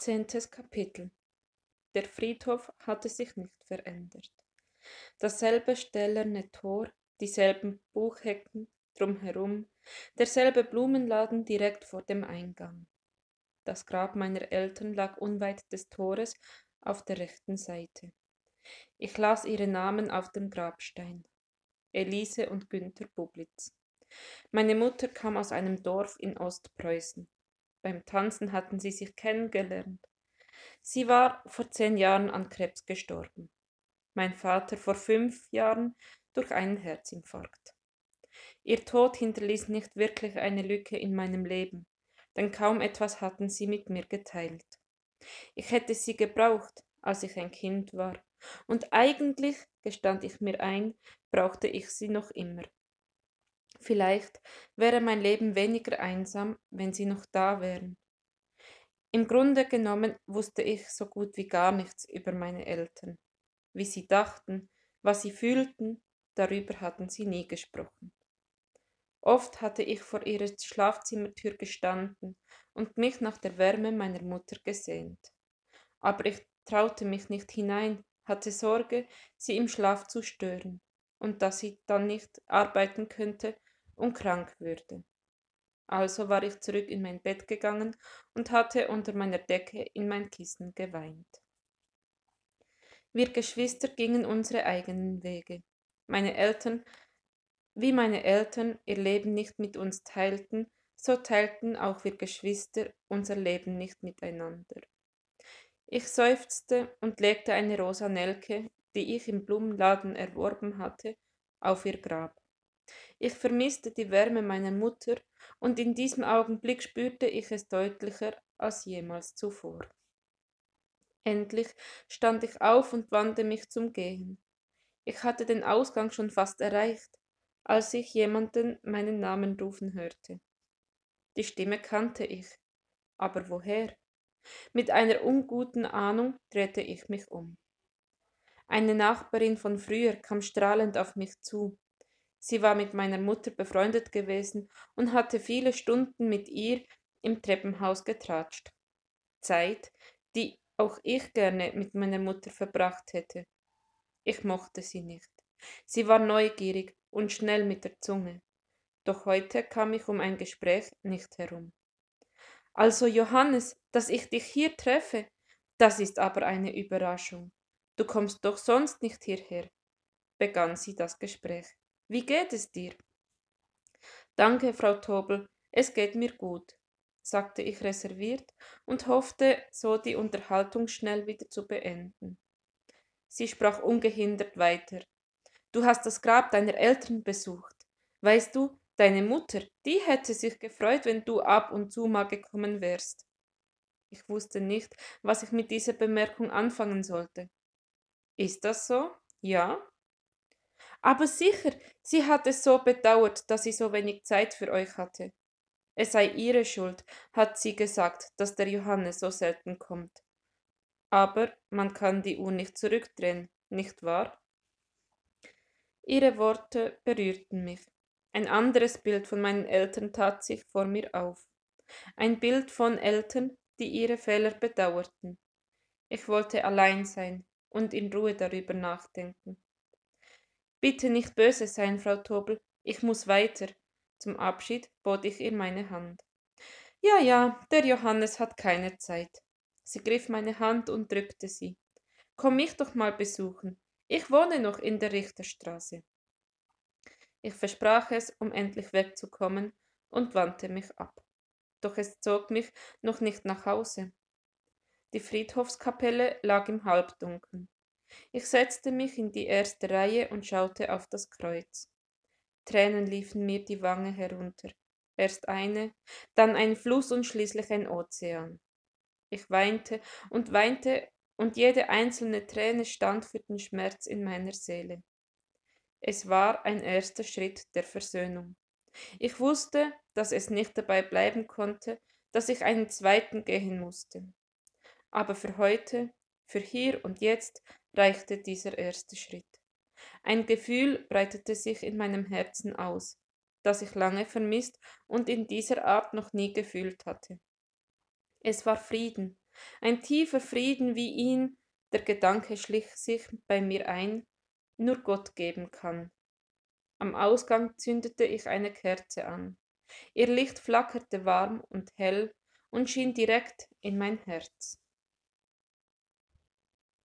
Zehntes Kapitel Der Friedhof hatte sich nicht verändert. Dasselbe stählerne Tor, dieselben Buchhecken drumherum, derselbe Blumenladen direkt vor dem Eingang. Das Grab meiner Eltern lag unweit des Tores auf der rechten Seite. Ich las ihre Namen auf dem Grabstein. Elise und Günther Bublitz. Meine Mutter kam aus einem Dorf in Ostpreußen. Beim Tanzen hatten sie sich kennengelernt. Sie war vor zehn Jahren an Krebs gestorben. Mein Vater vor fünf Jahren durch einen Herzinfarkt. Ihr Tod hinterließ nicht wirklich eine Lücke in meinem Leben, denn kaum etwas hatten sie mit mir geteilt. Ich hätte sie gebraucht, als ich ein Kind war, und eigentlich, gestand ich mir ein, brauchte ich sie noch immer. Vielleicht wäre mein Leben weniger einsam, wenn sie noch da wären. Im Grunde genommen wusste ich so gut wie gar nichts über meine Eltern. Wie sie dachten, was sie fühlten, darüber hatten sie nie gesprochen. Oft hatte ich vor ihrer Schlafzimmertür gestanden und mich nach der Wärme meiner Mutter gesehnt. Aber ich traute mich nicht hinein, hatte Sorge, sie im Schlaf zu stören und dass sie dann nicht arbeiten könnte und krank würde. Also war ich zurück in mein Bett gegangen und hatte unter meiner Decke in mein Kissen geweint. Wir Geschwister gingen unsere eigenen Wege. Meine Eltern, wie meine Eltern ihr Leben nicht mit uns teilten, so teilten auch wir Geschwister unser Leben nicht miteinander. Ich seufzte und legte eine rosa Nelke, die ich im Blumenladen erworben hatte, auf ihr Grab. Ich vermisste die Wärme meiner Mutter, und in diesem Augenblick spürte ich es deutlicher als jemals zuvor. Endlich stand ich auf und wandte mich zum Gehen. Ich hatte den Ausgang schon fast erreicht, als ich jemanden meinen Namen rufen hörte. Die Stimme kannte ich, aber woher? Mit einer unguten Ahnung drehte ich mich um. Eine Nachbarin von früher kam strahlend auf mich zu. Sie war mit meiner Mutter befreundet gewesen und hatte viele Stunden mit ihr im Treppenhaus getratscht. Zeit, die auch ich gerne mit meiner Mutter verbracht hätte. Ich mochte sie nicht. Sie war neugierig und schnell mit der Zunge. Doch heute kam ich um ein Gespräch nicht herum. Also Johannes, dass ich dich hier treffe, das ist aber eine Überraschung. Du kommst doch sonst nicht hierher, begann sie das Gespräch. Wie geht es dir? Danke, Frau Tobel, es geht mir gut, sagte ich reserviert und hoffte, so die Unterhaltung schnell wieder zu beenden. Sie sprach ungehindert weiter. Du hast das Grab deiner Eltern besucht. Weißt du, deine Mutter, die hätte sich gefreut, wenn du ab und zu mal gekommen wärst. Ich wusste nicht, was ich mit dieser Bemerkung anfangen sollte. Ist das so? Ja, aber sicher, sie hat es so bedauert, dass sie so wenig Zeit für euch hatte. Es sei ihre Schuld, hat sie gesagt, dass der Johannes so selten kommt. Aber man kann die Uhr nicht zurückdrehen, nicht wahr? Ihre Worte berührten mich. Ein anderes Bild von meinen Eltern tat sich vor mir auf. Ein Bild von Eltern, die ihre Fehler bedauerten. Ich wollte allein sein und in Ruhe darüber nachdenken. Bitte nicht böse sein, Frau Tobel, ich muss weiter. Zum Abschied bot ich ihr meine Hand. Ja, ja, der Johannes hat keine Zeit. Sie griff meine Hand und drückte sie. Komm mich doch mal besuchen. Ich wohne noch in der Richterstraße. Ich versprach es, um endlich wegzukommen, und wandte mich ab. Doch es zog mich noch nicht nach Hause. Die Friedhofskapelle lag im Halbdunkeln. Ich setzte mich in die erste Reihe und schaute auf das Kreuz. Tränen liefen mir die Wange herunter. Erst eine, dann ein Fluss und schließlich ein Ozean. Ich weinte und weinte, und jede einzelne Träne stand für den Schmerz in meiner Seele. Es war ein erster Schritt der Versöhnung. Ich wusste, dass es nicht dabei bleiben konnte, dass ich einen zweiten gehen musste. Aber für heute, für hier und jetzt reichte dieser erste Schritt. Ein Gefühl breitete sich in meinem Herzen aus, das ich lange vermisst und in dieser Art noch nie gefühlt hatte. Es war Frieden, Ein tiefer Frieden, wie ihn, der Gedanke schlich sich bei mir ein, nur Gott geben kann. Am Ausgang zündete ich eine Kerze an. Ihr Licht flackerte warm und hell und schien direkt in mein Herz.